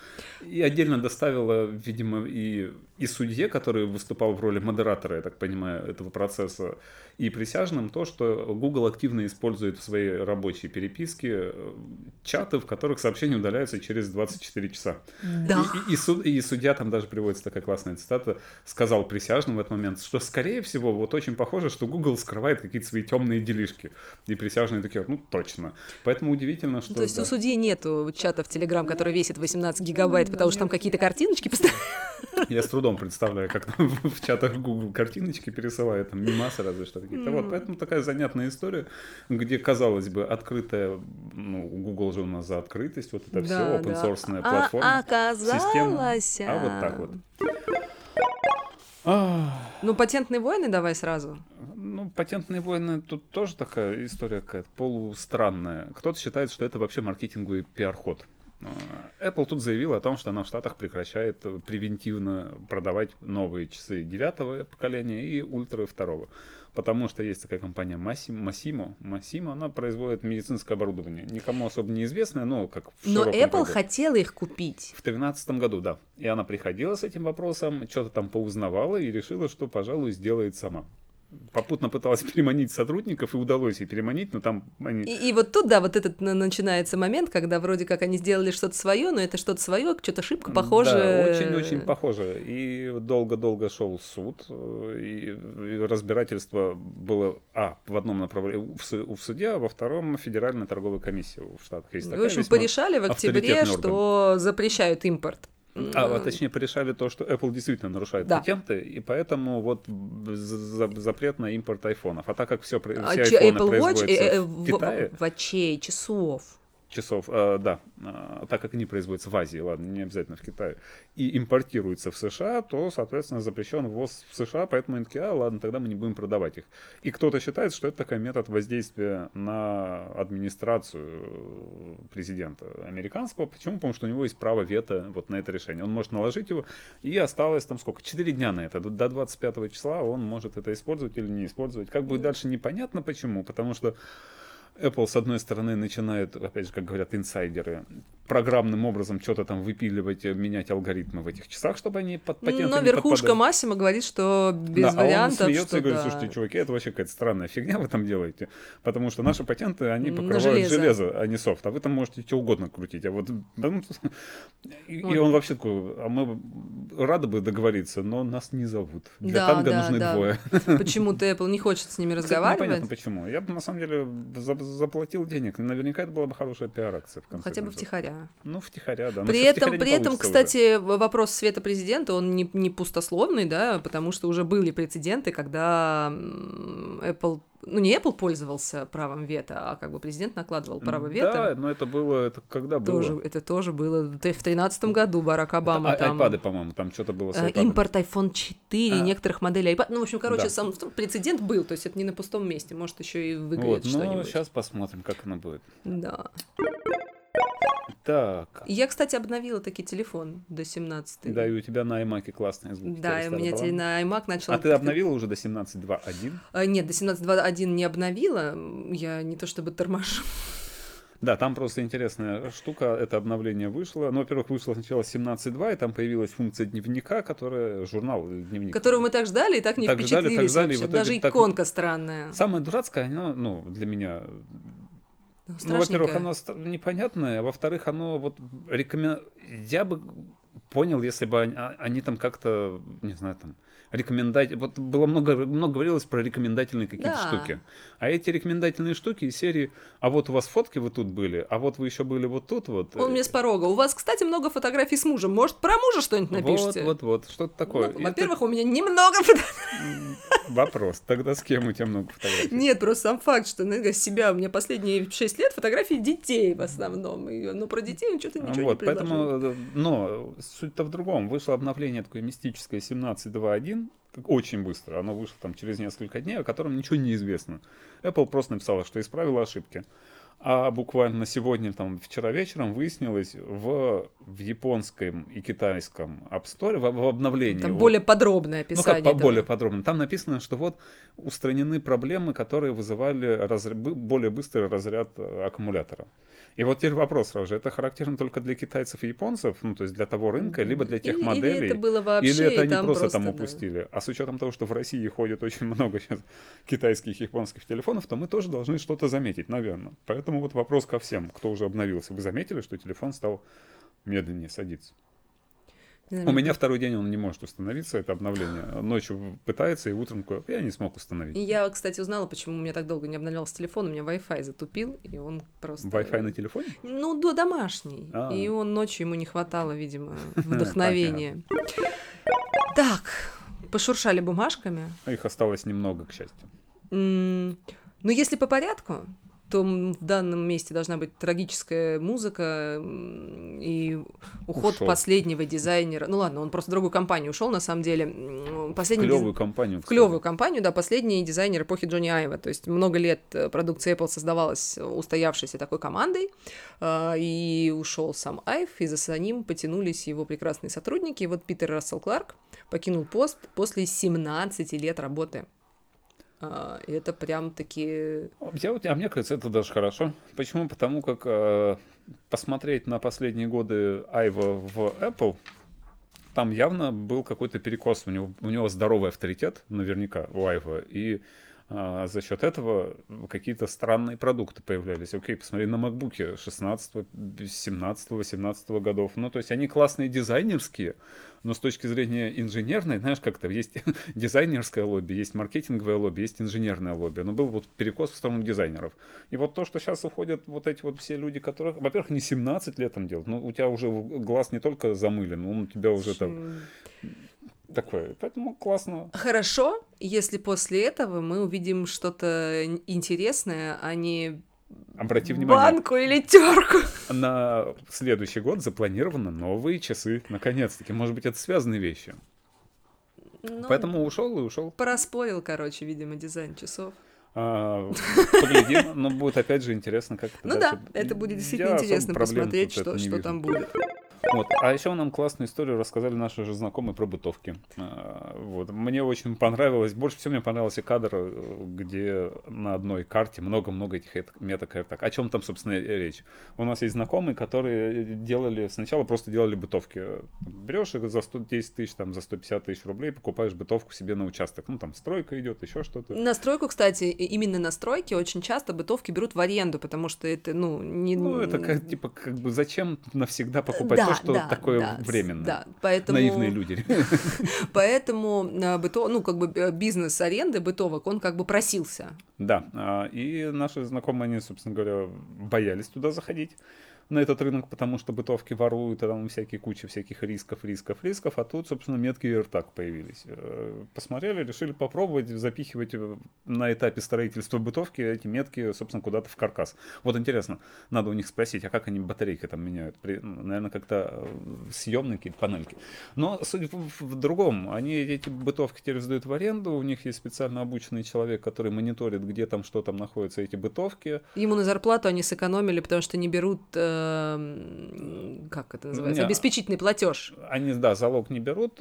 И отдельно доставила, видимо, и, и судье, который выступал в роли модератора, я так понимаю, этого процесса, и присяжным то, что Google активно использует в своей рабочей переписке э, чаты, в которых сообщения удаляются через 24 часа. Да. И, и- и суд- и судья, там даже приводится такая классная цитата, сказал присяжным в этот момент, что, скорее всего, вот очень похоже, что Google скрывает какие-то свои темные делишки. И присяжные такие, ну, точно. Поэтому удивительно, что... Ну, То есть да. у судьи нету чата в Телеграм, который весит 18 гигабайт, потому что там какие-то картиночки постоянно. Я с трудом представляю, как там в чатах Google картиночки пересылают, там мимасы разве что какие-то. Вот, поэтому такая занятная история, где, казалось бы, открытая, ну, Google же у нас за открытость, вот это все, Да, open да. source А платформа, оказалось... система. А вот так вот. Ну, патентные войны давай сразу. Ну, патентные войны тут тоже такая история какая-то полустранная. Кто-то считает, что это вообще маркетинговый пиар-ход. А, Apple тут заявила о том, что она в Штатах прекращает э, превентивно продавать новые часы девятого поколения и ультра второго. Потому что есть такая компания Massimo, Massimo, она производит медицинское оборудование. Никому особо неизвестное, но как в Но Apple кругу. хотела их купить. В тринадцатом году, да. И она приходила с этим вопросом, что-то там поузнавала и решила, что, пожалуй, сделает сама. Попутно пыталась переманить сотрудников, и удалось ей переманить, но там они... И, и вот тут, да, вот этот на- начинается момент, когда вроде как они сделали что-то свое, но это что-то свое, что-то шибко похоже. Да, очень-очень похоже. И долго-долго шел суд, и, разбирательство было, а, в одном направлении в, в суде, а во втором Федеральная торговая комиссия в Штатах есть В такая общем, весьма порешали в октябре, что запрещают импорт. А, вот, точнее, порешали то, что Apple действительно нарушает Да. патенты, и поэтому вот за- запрет на импорт айфонов. А так как все, А все че- айфоны Apple Watch производятся э, э, в в, Китае, в очей, часов. Часов, э, да, э, так как они производятся в Азии, ладно, не обязательно в Китае, и импортируются в США, то, соответственно, запрещен ввоз в США, поэтому они такие, а, ладно, тогда мы не будем продавать их. И кто-то считает, что это такой метод воздействия на администрацию президента американского. Почему? Потому что у него есть право вето вот на это решение. Он может наложить его, и осталось там сколько? Четыре дня на это. До- До 25 числа он может это использовать или не использовать. Как будет дальше, непонятно почему, потому что Apple, с одной стороны, начинает, опять же, как говорят инсайдеры, программным образом что-то там выпиливать, э, менять алгоритмы в этих часах, чтобы они под патенты Но верхушка. Массима говорит, что без Да, а он вариантов, смеется что и говорит, да. слушайте, чуваки, это вообще какая-то странная фигня вы там делаете, потому что наши патенты, они покрывают железо. железо. а не софт, а вы там можете что угодно крутить, а вот... ну, И, он вообще такой, а мы рады бы договориться, но нас не зовут. Для Да, танго да, нужны да. двое. Почему-то Apple не хочет с ними Кстати, разговаривать. Непонятно почему. Я бы на самом деле заплатил денег. Наверняка это была бы хорошая пиар-акция. Ну, хотя бы втихаря. Ну, втихаря, да. При этом, при этом кстати, уже. вопрос света президента, он не, не пустословный, да, потому что уже были прецеденты, когда Apple ну, не Apple пользовался правом вето, а как бы президент накладывал право вето. Да, но это было, это когда тоже, было? Это тоже было в тринадцатом году Барак Обама это, там... Айпады, по-моему, там что-то было с iPad. Э, импорт iPhone 4, а. некоторых моделей iPad. Ну, в общем, короче, да. сам прецедент был, то есть это не на пустом месте, может, еще и выиграет вот, ну, что-нибудь. Ну, сейчас посмотрим, как оно будет. Да. Так. Я, кстати, обновила таки телефон до 17. Да, и у тебя на iMac классные звуки. Да, и у меня теперь на iMac начал... А ты обновила уже до 17.2.1? А, нет, до 17.2.1 не обновила. Я не то чтобы торможу. Да, там просто интересная штука, это обновление вышло. Ну, во-первых, вышло сначала 17.2, и там появилась функция дневника, которая журнал дневник. Которую мы так ждали и так не так впечатлились ждали, так ждали, вообще. Даже иконка так... странная. Самая дурацкая, она, ну, для меня ну, во-первых, оно непонятное, а во-вторых, оно вот рекомен... Я бы понял, если бы они, а, они там как-то, не знаю, там, рекомендать. Вот было много, много говорилось про рекомендательные какие-то да. штуки. А эти рекомендательные штуки из серии, а вот у вас фотки вы тут были, а вот вы еще были вот тут вот. Он мне с порога. У вас, кстати, много фотографий с мужем. Может, про мужа что-нибудь напишите? Вот, вот, вот, что-то такое. Ну, во-первых, Это... у меня немного фотографий. Вопрос. Тогда с кем у тебя много фотографий? Нет, просто сам факт, что ну, себя у меня последние 6 лет фотографии детей в основном. И, ну, про детей он что-то ничего вот, не предложил. Поэтому, но суть-то в другом. Вышло обновление такое мистическое 17.2.1, очень быстро. Оно вышло там через несколько дней, о котором ничего не известно. Apple просто написала, что исправила ошибки. А буквально сегодня, там, вчера вечером выяснилось в, в японском и китайском App Store, в, в обновлении. Там более подробное описание. Ну, как более подробно. Там написано, что вот устранены проблемы, которые вызывали разряд, более быстрый разряд э, аккумулятора. И вот теперь вопрос сразу же, это характерно только для китайцев и японцев, ну, то есть для того рынка, либо для тех или, моделей? Или это было вообще, Или это они там просто, просто там упустили? Да. А с учетом того, что в России ходит очень много сейчас китайских и японских телефонов, то мы тоже должны что-то заметить, наверное. Поэтому вот вопрос ко всем, кто уже обновился. Вы заметили, что телефон стал медленнее садиться? У меня второй день он не может установиться, это обновление. Ночью пытается, и утром я не смог установить. Я, кстати, узнала, почему у меня так долго не обновлялся телефон. У меня Wi-Fi затупил, и он просто... Wi-Fi на телефоне? Ну, да, домашний. А-а-а. И он ночью ему не хватало, видимо, вдохновения. Так, пошуршали бумажками. Их осталось немного, к счастью. Ну, если по порядку, то в данном месте должна быть трагическая музыка и уход ушел. последнего дизайнера. Ну ладно, он просто в другую компанию ушел, на самом деле. Последний в клевую диз... компанию. В клевую компанию, да, последний дизайнер эпохи Джонни Айва. То есть много лет э, продукция Apple создавалась устоявшейся такой командой, э, и ушел сам Айв, и за ним потянулись его прекрасные сотрудники. И вот Питер Рассел Кларк покинул пост после 17 лет работы а, это прям таки... Я, а мне кажется, это даже хорошо. Почему? Потому как э, посмотреть на последние годы Айва в Apple, там явно был какой-то перекос. У него, у него здоровый авторитет, наверняка, у Айва. И а, за счет этого какие-то странные продукты появлялись. Окей, посмотри на макбуки 16, 17, 18 годов. Ну, то есть они классные дизайнерские, но с точки зрения инженерной, знаешь, как-то есть дизайнерское лобби, есть маркетинговое лобби, есть инженерное лобби. Но был вот перекос в сторону дизайнеров. И вот то, что сейчас уходят вот эти вот все люди, которых, во-первых, не 17 лет там делают, но у тебя уже глаз не только замылен, он у тебя уже там такое. Поэтому классно. Хорошо, если после этого мы увидим что-то интересное, а не Обрати внимание. Банку или терку. На следующий год запланированы новые часы. Наконец-таки. Может быть, это связанные вещи. Ну, Поэтому ушел и ушел. Проспорил, короче, видимо, дизайн часов. А, поглядим, но будет опять же интересно, как это Ну да, это будет действительно интересно посмотреть, что, что там будет. Вот. А еще нам классную историю рассказали наши же знакомые про бытовки. А, вот. Мне очень понравилось, больше всего мне понравился кадр, э, где на одной карте много-много этих метакарток. О чем там, собственно, речь? У нас есть знакомые, которые делали, сначала просто делали бытовки. Берешь их за 110 тысяч, там, за 150 тысяч рублей, покупаешь бытовку себе на участок. Ну, там стройка идет, еще что-то. На стройку, кстати, именно на стройке очень часто бытовки берут в аренду, потому что это, ну, не... Ну, это как, типа, как бы зачем навсегда покупать да, то, что да, такое да, временно. Да, поэтому... Наивные люди. Поэтому э, быто, ну, как бы э, бизнес аренды бытовок, он как бы просился. Да, а, и наши знакомые, они, собственно говоря, боялись туда заходить на этот рынок, потому что бытовки воруют, а там всякие куча всяких рисков, рисков, рисков, а тут, собственно, метки РТАК появились. Э, посмотрели, решили попробовать запихивать на этапе строительства бытовки эти метки, собственно, куда-то в каркас. Вот интересно, надо у них спросить, а как они батарейки там меняют? При, наверное, как-то э, съемные какие-то панельки. Но суть в, в другом, они эти бытовки теперь сдают в аренду, у них есть специально обученный человек, который мониторит, где там, что там находятся эти бытовки. Ему на зарплату они сэкономили, потому что не берут э, как это называется, не, обеспечительный платеж. Они, да, залог не берут,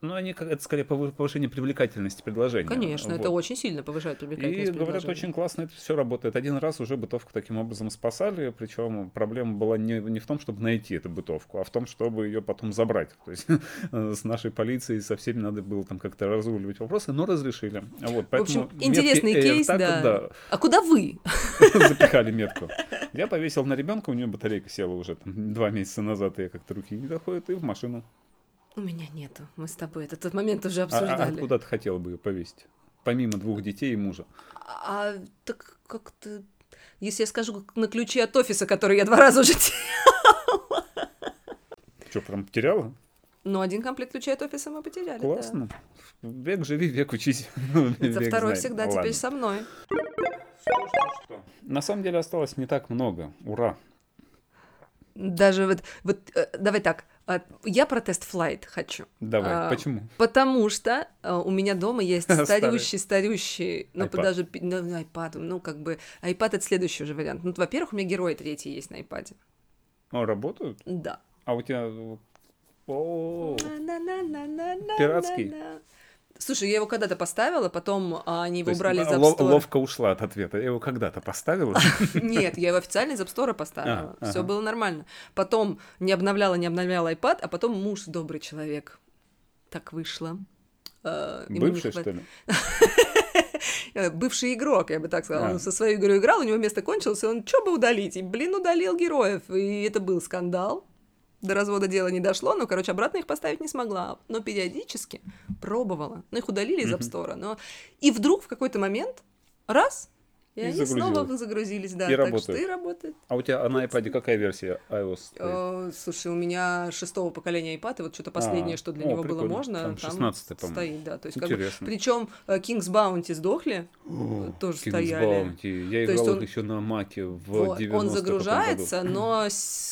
но они, это скорее повышение привлекательности предложения. Конечно, вот. это очень сильно повышает привлекательность И говорят, очень классно это все работает. Один раз уже бытовку таким образом спасали, причем проблема была не, не в том, чтобы найти эту бытовку, а в том, чтобы ее потом забрать. То есть с нашей полицией со всеми надо было там как-то разруливать вопросы, но разрешили. Вот, в общем, интересный кейс, да. да. А куда вы? Запихали метку. Я повесил на ребенка, у нее батарея батарейка села уже там, два месяца назад, и я как-то руки не доходят, и в машину. У меня нету. Мы с тобой этот момент уже обсуждали. А, а куда ты хотела бы ее повесить? Помимо двух детей и мужа. А, так как-то... Если я скажу на ключи от офиса, который я два раза уже теряла. Что, прям потеряла? Ну, один комплект ключей от офиса мы потеряли. Классно. Да. Век живи, век учись. Это второй всегда теперь со мной. На самом деле осталось не так много. Ура! Даже вот, вот э, давай так, а, я про тест-флайт хочу. Давай, а, почему? Потому что а, у меня дома есть старющий, старющий, ну, iPad. даже ну, iPad, ну, как бы, iPad — это следующий уже вариант. Ну, во-первых, у меня герои третий есть на iPad. О, работают? Да. А у тебя... Пиратский? Слушай, я его когда-то поставила, потом а, они его убрали из App Store. Ловко ушла от ответа. Я его когда-то поставила? Нет, я его официально из App Store поставила. Все было нормально. Потом не обновляла, не обновляла iPad, а потом муж добрый человек. Так вышло. А, Бывший, что ли? Бывший игрок, я бы так сказала. Он со своей игрой играл, у него место кончилось, и он что бы удалить? И, блин, удалил героев. И это был скандал до развода дело не дошло, но, короче, обратно их поставить не смогла. Но периодически пробовала. Ну, их удалили из App Store. Но... И вдруг в какой-то момент, раз, и, и они снова загрузились, да. И так работают. что и работает. А у тебя на iPad какая версия iOS? Э, слушай, у меня шестого поколения iPad, и вот что-то последнее, а, что для о, него прикольно. было можно, там, 16 там стоит, да. То есть, как бы, причем э, King's Bounty сдохли, о, тоже King's стояли. Bounty. Я играл он, еще на Маке в вот, 90 Он загружается, году. но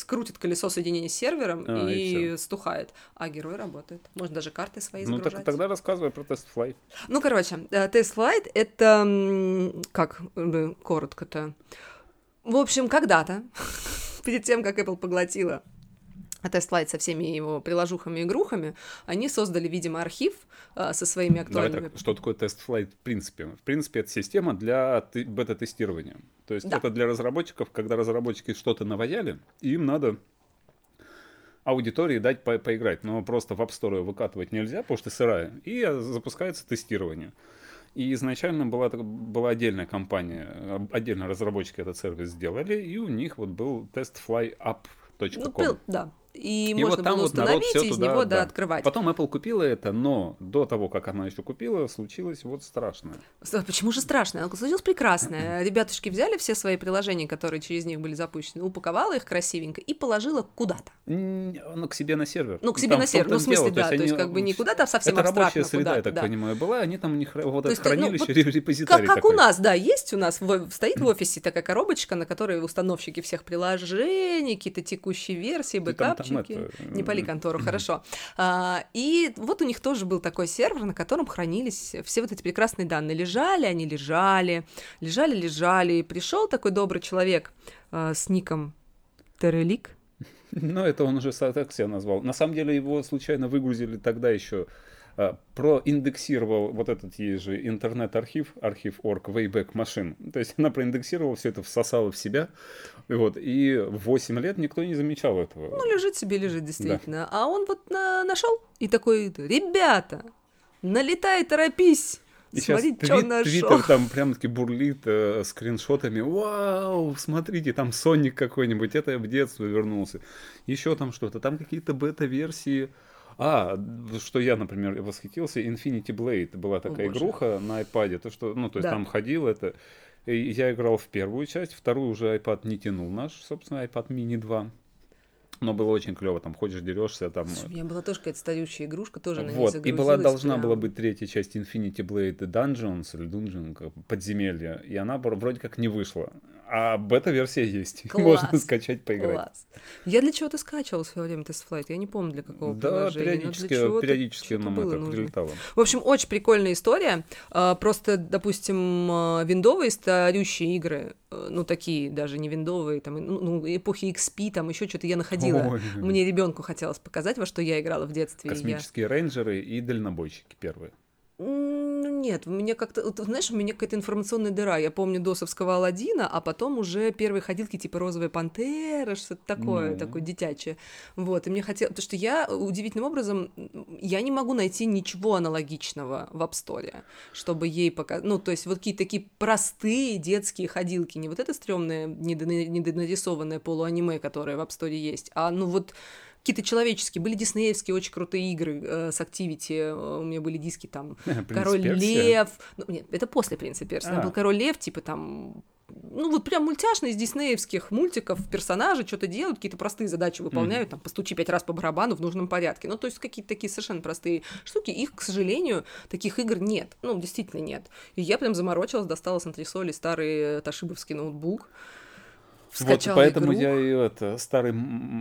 крутит колесо соединения с сервером а, и, и стухает. А герой работает. Можно даже карты свои ну, загружать. Ну, так, тогда рассказывай про Test Flight. Ну, короче, э, Test Flight — это, как бы коротко-то. В общем, когда-то, перед тем, как Apple поглотила тест-лайт со всеми его приложухами и игрухами, они создали, видимо, архив а, со своими актуальными... Давай так, что такое тест-флайт в принципе? В принципе, это система для бета-тестирования. То есть да. это для разработчиков, когда разработчики что-то наваяли, им надо аудитории дать по поиграть. Но просто в App Store выкатывать нельзя, потому что сырая. И запускается тестирование. И изначально была, была отдельная компания, отдельно разработчики этот сервис сделали, и у них вот был testflyapp.com. Ну, да, и, и можно вот там было вот установить и из туда, него да, да, открывать. Потом Apple купила это, но до того, как она еще купила, случилось вот страшное. Почему же страшное? Случилось прекрасное. Ребятушки взяли все свои приложения, которые через них были запущены, упаковала их красивенько и положила куда-то. Ну, к себе на сервер. Ну, к себе там на сервер, ну, в смысле, дело. да, то есть, то есть как бы не куда-то, а совсем Это рабочая среда, я так да. понимаю, была, они там у них вот это хранилище, ну, вот репозиторий Как, как у нас, да, есть у нас, в, стоит в офисе такая коробочка, на которой установщики всех приложений, какие-то текущие версии, бэкапчики не пали контору, хорошо. А, и вот у них тоже был такой сервер, на котором хранились все вот эти прекрасные данные. Лежали они, лежали, лежали, лежали. И пришел такой добрый человек а, с ником Терелик. Ну, это он уже так себя назвал. На самом деле его случайно выгрузили тогда еще а, проиндексировал вот этот есть же интернет-архив, архив org Wayback Machine. То есть она проиндексировала все это, всосала в себя. Вот, и 8 лет никто не замечал этого. Ну, лежит себе, лежит, действительно. Да. А он вот на нашел и такой, ребята, налетай, торопись, И сейчас Смотри, чё твит- нашёл. твиттер там прям-таки бурлит э, скриншотами. Вау, смотрите, там Соник какой-нибудь, это я в детство вернулся. Еще там что-то, там какие-то бета-версии. А, что я, например, восхитился, Infinity Blade была такая боже. игруха на iPad, то что, ну, то есть Да. там ходил это. И я играл в первую часть, вторую уже iPad не тянул наш, собственно, iPad mini 2. Но было очень клево, там ходишь, дерешься, там. Слушай, У меня была тоже какая-то старющая игрушка, тоже на Вот, и была должна прям. была быть третья часть Infinity Blade Dungeons или Dungeon, как подземелье, и она вро- вроде как не вышла. А бета-версия есть. Класс. Можно скачать, поиграть. Класс. Я для чего-то скачивал в свое время Flight, я не помню для какого Да, приложения, но для периодически, периодически нам это нужно. прилетало. В общем, очень прикольная история. А, Просто, допустим, а, виндовые старющие игры, э, ну, такие даже не виндовые, там, ну, ну, эпохи XP, там еще что-то я находила. Ой. Мне ребенку хотелось показать, во что я играла в детстве. и я- Космические рейнджеры и дальнобойщики первые. Нет, у меня как-то, знаешь, у меня какая-то информационная дыра. Я помню досовского Аладдина, а потом уже первые ходилки типа розовая пантера, что-то такое, Ну. такое детячее. Вот, и мне хотелось, потому что я удивительным образом, я не могу найти ничего аналогичного в App Store, чтобы ей показать, ну, то есть вот какие-то такие простые детские ходилки, не вот это стрёмное, недона- недонарисованное полуаниме, которое в App Store есть, а ну вот какие-то человеческие, были диснеевские очень крутые игры э, с Activity, э, у меня были диски там Король. Лев. Ну, нет, это после принца Персия. Там А. был Король Лев, типа там. Ну, вот прям мультяшный из диснеевских мультиков персонажи что-то делают, какие-то простые задачи выполняют, там, постучи пять раз по барабану в нужном порядке. Ну, то есть какие-то такие совершенно простые штуки. Их, к сожалению, таких игр нет. Ну, действительно нет. И я прям заморочилась, достала с антресоли старый ташибовский ноутбук. Вот поэтому игру. я и это, старый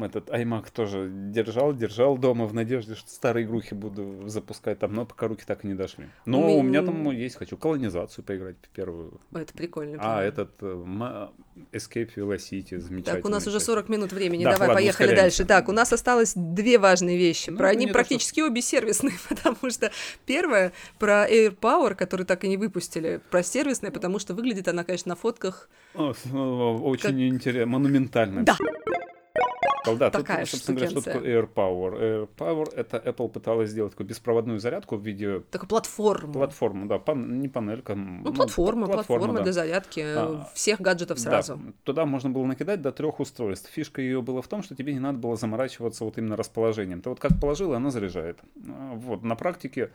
этот iMac тоже держал, держал дома в надежде, что старые игрухи буду запускать там, но пока руки так и не дошли. Но Ну, у меня там есть, хочу колонизацию поиграть первую. Это прикольно. А, этот э, Escape Velocity, замечательно. Так, у нас уже 40 минут времени, Да, давай ладно, поехали ускоряемся. дальше. Так, у нас осталось две важные вещи. Ну, про они то, что- практически обе сервисные, потому что первое про Air Power, который так и не выпустили, про сервисное, потому что выглядит она, конечно, на фотках. Очень интересно, монументально. Да. Да, тут, Такая собственно говоря, что такое Air Power? Air Power это Apple пыталась сделать такую беспроводную зарядку в виде Такая платформа. платформы, да, пан- не панелька. Ну, платформа, платформа, да. для зарядки А, всех гаджетов сразу. Да, туда можно было накидать до трех устройств. Фишка ее была в том, что тебе не надо было заморачиваться вот именно расположением. Ты вот как положил, и она заряжает. А, Вот, на практике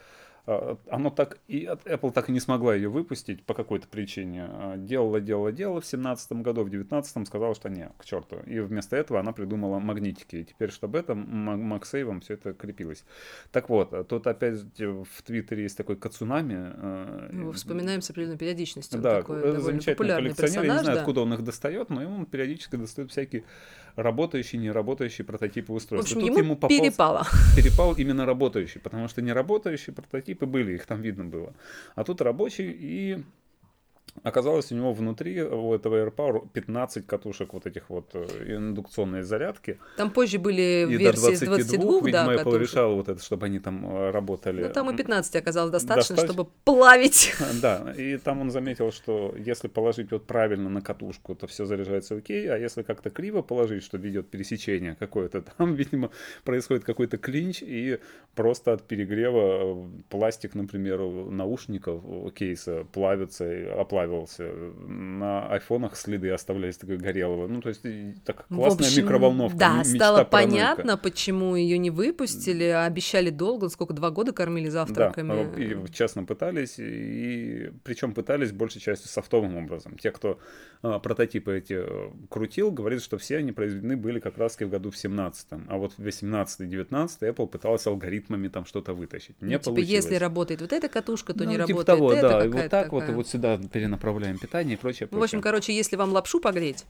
оно так и Apple так и не смогла ее выпустить по какой-то причине. А, Делала, делала, делала в семнадцатом году, в девятнадцатом сказала, что не, к черту. И вместо этого она придумала магнитики. И теперь, чтобы это MagSafe все это крепилось. Так вот, а тут опять в Твиттере есть такой Кацунами. а, Мы его вспоминаем с определенной периодичностью. Он да, такой это довольно замечательный популярный коллекционер. Я не персонаж, знаю, да. откуда он их достает, но ему периодически достают всякие работающие, неработающие прототипы В устройств. общем, И ему, пополз- перепало. перепал именно работающий, потому что неработающие прототипы были, их там видно было. А тут рабочий, и оказалось у него внутри у этого AirPower 15 катушек вот этих вот э, индукционной зарядки. Там позже были И до версии с 22, 22, да, видимо, Apple катушек. решал вот это, чтобы они там э, работали. Ну, там и 15 оказалось достаточно, Достаточно. чтобы плавить. Да, и там он заметил, что если положить вот правильно на катушку, то все заряжается окей, а если как-то криво положить, что идет пересечение какое-то, там, видимо, происходит какой-то клинч, и просто от перегрева э, пластик, например, наушников э, кейса плавится, и оплавился. На айфонах следы оставлялись такое горелого. Ну, то есть, так В классная общем, микроволновка. Да, мечта стало параноика. понятно, почему ее не выпустили, обещали долго, сколько, два года кормили завтраками. Да, и честно пытались, и причем пытались большей частью софтовым образом. Те, кто а, прототипы эти э, крутил, говорит, что все они произведены были как раз в году в 17-м. А вот в 18-19 Apple пыталась алгоритмами там что-то вытащить. Не Ну, типа, получилось. если работает вот эта катушка, то Ну, не типа работает того, эта да, и вот так вот, и такая. вот сюда перенаправляем питание и прочее, Ну, в общем, короче, если вам лапшу погреть,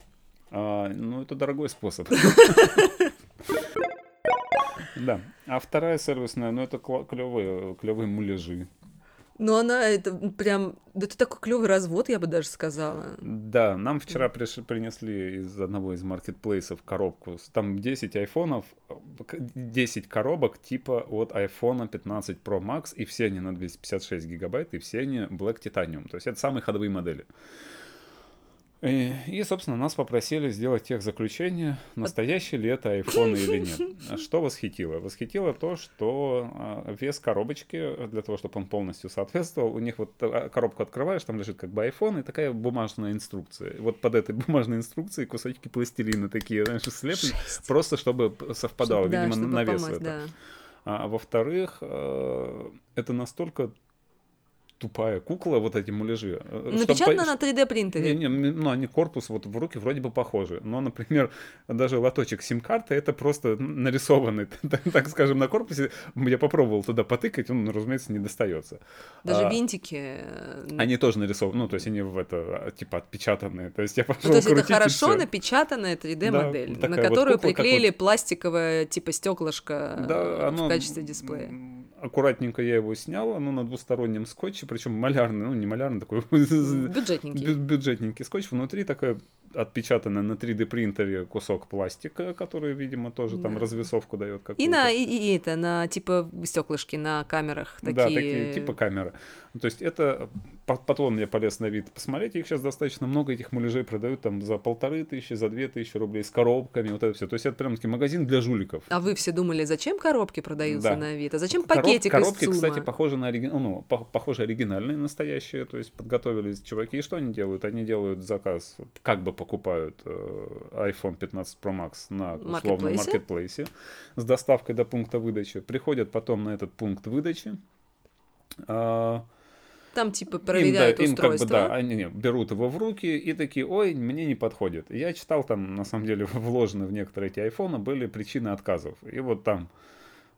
А, ну, это дорогой способ. Да. А вторая сервисная, ну, это клевые, клевые муляжи. Ну она это прям, да это такой клевый развод, я бы даже сказала. Да, нам вчера приш- принесли из одного из маркетплейсов коробку. Там 10 айфонов, э, к- 10 коробок типа от iPhone 15 Pro Max, и все они на 256 гигабайт, и все они Black Titanium. То есть это самые ходовые модели. И, и, собственно, нас попросили сделать тех заключение, настоящий ли это iPhone или нет. Что восхитило? Восхитило то, что а, вес коробочки, для того, чтобы он полностью соответствовал, у них вот а, коробку открываешь, там лежит как бы iPhone и такая бумажная инструкция. Вот под этой бумажной инструкцией кусочки пластилина такие, знаешь, слеплены, просто чтобы совпадало, Да, видимо, чтобы на вес помазать, это. да. А во-вторых, э, это настолько тупая кукла, вот эти муляжи. э, по- на 3D принтере. не, не, ну, они корпус вот в руки вроде бы похожи. Но, например, даже лоточек сим-карты это просто нарисованный, так, скажем, на корпусе. Я попробовал туда потыкать, он, разумеется, не достается. Даже А, винтики. э, Они тоже нарисованы, ну, то есть они в это, типа, отпечатанные. То есть я Ну, пошел то есть это хорошо напечатанная 3D-модель, Да, на вот которую кукла, приклеили вот- пластиковое типа стеклышко Да, оно в качестве дисплея. Аккуратненько я его снял, оно на двустороннем скотче, причем малярный, ну не малярный, такой Бюджетненький. бю- бюджетненький скотч. Внутри такая отпечатанная на 3D принтере кусок пластика, который, видимо, тоже там Да. развесовку дает какую-то. И на и, и это на типа стеклышки на камерах такие. Да, такие типа камеры. Ну, То есть это по- потом я полез на вид посмотреть, их сейчас достаточно много, этих муляжей продают там за полторы тысячи, за две тысячи рублей с коробками, вот это все. То есть это прям таки магазин для жуликов. А вы все думали, зачем коробки продаются Да. на вид? А зачем Короб- пакетик коробки, из ЦУМа? кстати, похожи на оригин... ну, по- похожи оригинальные, настоящие, то есть подготовились чуваки. И что они делают? Они делают заказ, как бы покупают э, iPhone 15 Pro Max на условном Маркетплейсе? с доставкой до пункта выдачи. Приходят потом на этот пункт выдачи. а, Там типа им, да, проверяют им как бы, да, они не, берут его в руки и такие, ой, мне не подходит. Я читал там, на самом деле, вложены в некоторые эти айфоны были причины отказов. И вот там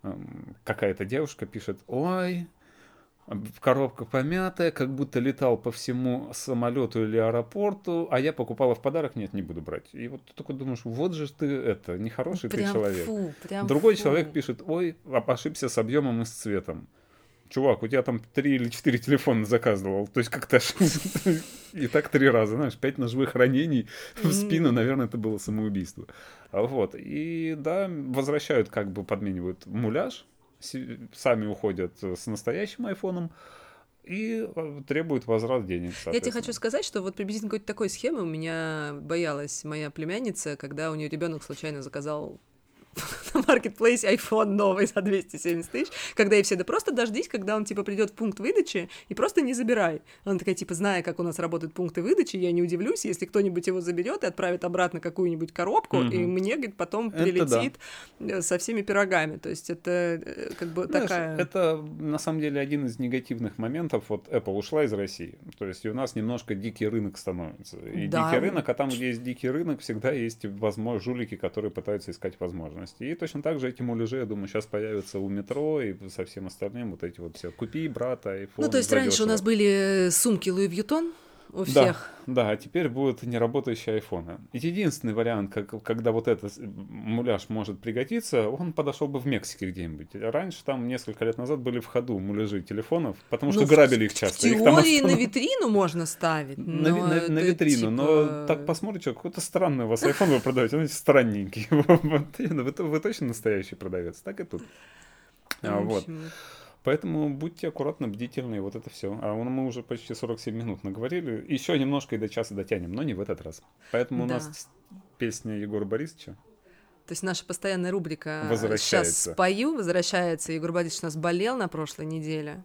эм, какая-то девушка пишет, ой, коробка помятая, как будто летал по всему самолету или аэропорту, а я покупала в подарок, нет, не буду брать. И вот ты такой думаешь, вот же ты это, нехороший ты Прям человек. фу, прям Другой фу. человек пишет, ой, ошибся с объемом и с цветом. Чувак, у тебя там три или четыре телефона заказывал. То есть как ты ошибся? И так три раза, знаешь, пять ножевых ранений в спину, наверное, это было самоубийство. А Вот. И да, возвращают, как бы подменивают муляж, сами уходят с настоящим айфоном и э, требуют возврат денег. Я тебе хочу сказать, что вот приблизительно какой-то такой схемы у меня боялась моя племянница, когда у нее ребенок случайно заказал маркетплейсе iPhone новый за 270 тысяч, когда ей все, да просто дождись, когда он, типа, придет в пункт выдачи, и просто не забирай. Она такая, типа, зная, как у нас работают пункты выдачи, я не удивлюсь, если кто-нибудь его заберет и отправит обратно какую-нибудь коробку, и Мгм. мне, говорит, потом Это да. прилетит э, со всеми пирогами. То есть это э, как бы Знаешь, такая... Это на самом деле один из негативных моментов. Вот Apple ушла из России. То есть и у нас немножко дикий рынок становится. И Да. дикий рынок, а там, где есть дикий рынок, всегда есть возможно, жулики, которые пытаются искать возможности. И точно так же эти муляжи, я думаю, сейчас появятся у метро и со всем остальным. Вот эти вот все. Купи, брата, iPhone. Ну, то есть раньше у нас были сумки Луи Вьютон у всех. Да, а теперь будут неработающие айфоны. И единственный вариант, как, когда вот этот муляж может пригодиться, он подошел бы в Мексике где-нибудь. Раньше там несколько лет назад были в ходу муляжи телефонов, потому что Ну, в- грабили их В часто. Их там теории на витрину можно ставить. на, но на- на это витрину, но типа- так посмотрите, что какой-то странный у вас iPhone вы продаете, он странненький. Ну, Вы, точно настоящий продавец, так и тут. А, В вот. Поэтому будьте аккуратны, бдительны, вот это все. А мы уже почти 47 минут наговорили. Еще немножко и до часа дотянем, но не в этот раз. Поэтому у Да. нас песня Егора Борисовича. То есть наша постоянная рубрика Возвращается. «Сейчас спою» возвращается. Егор Борисович у нас болел на прошлой неделе.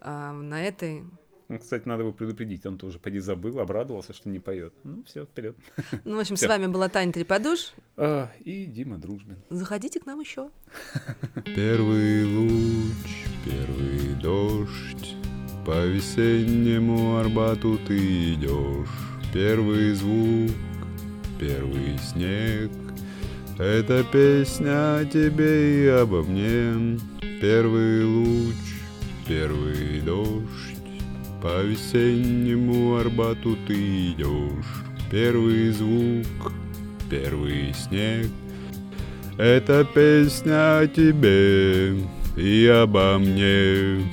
А на этой... Ну, Кстати, надо его предупредить, он тоже поди забыл, обрадовался, что не поет. Ну, все, вперед. Ну, в общем, Всё. с вами была Таня Треподуш. и Дима Дружбин. Заходите к нам еще. Первый луч, первый дождь, По весеннему Арбату ты идешь. Первый звук, первый снег, Это песня о тебе и обо мне. Первый луч, первый дождь, По весеннему Арбату ты идешь. Первый звук, первый снег, это песня о тебе и обо мне.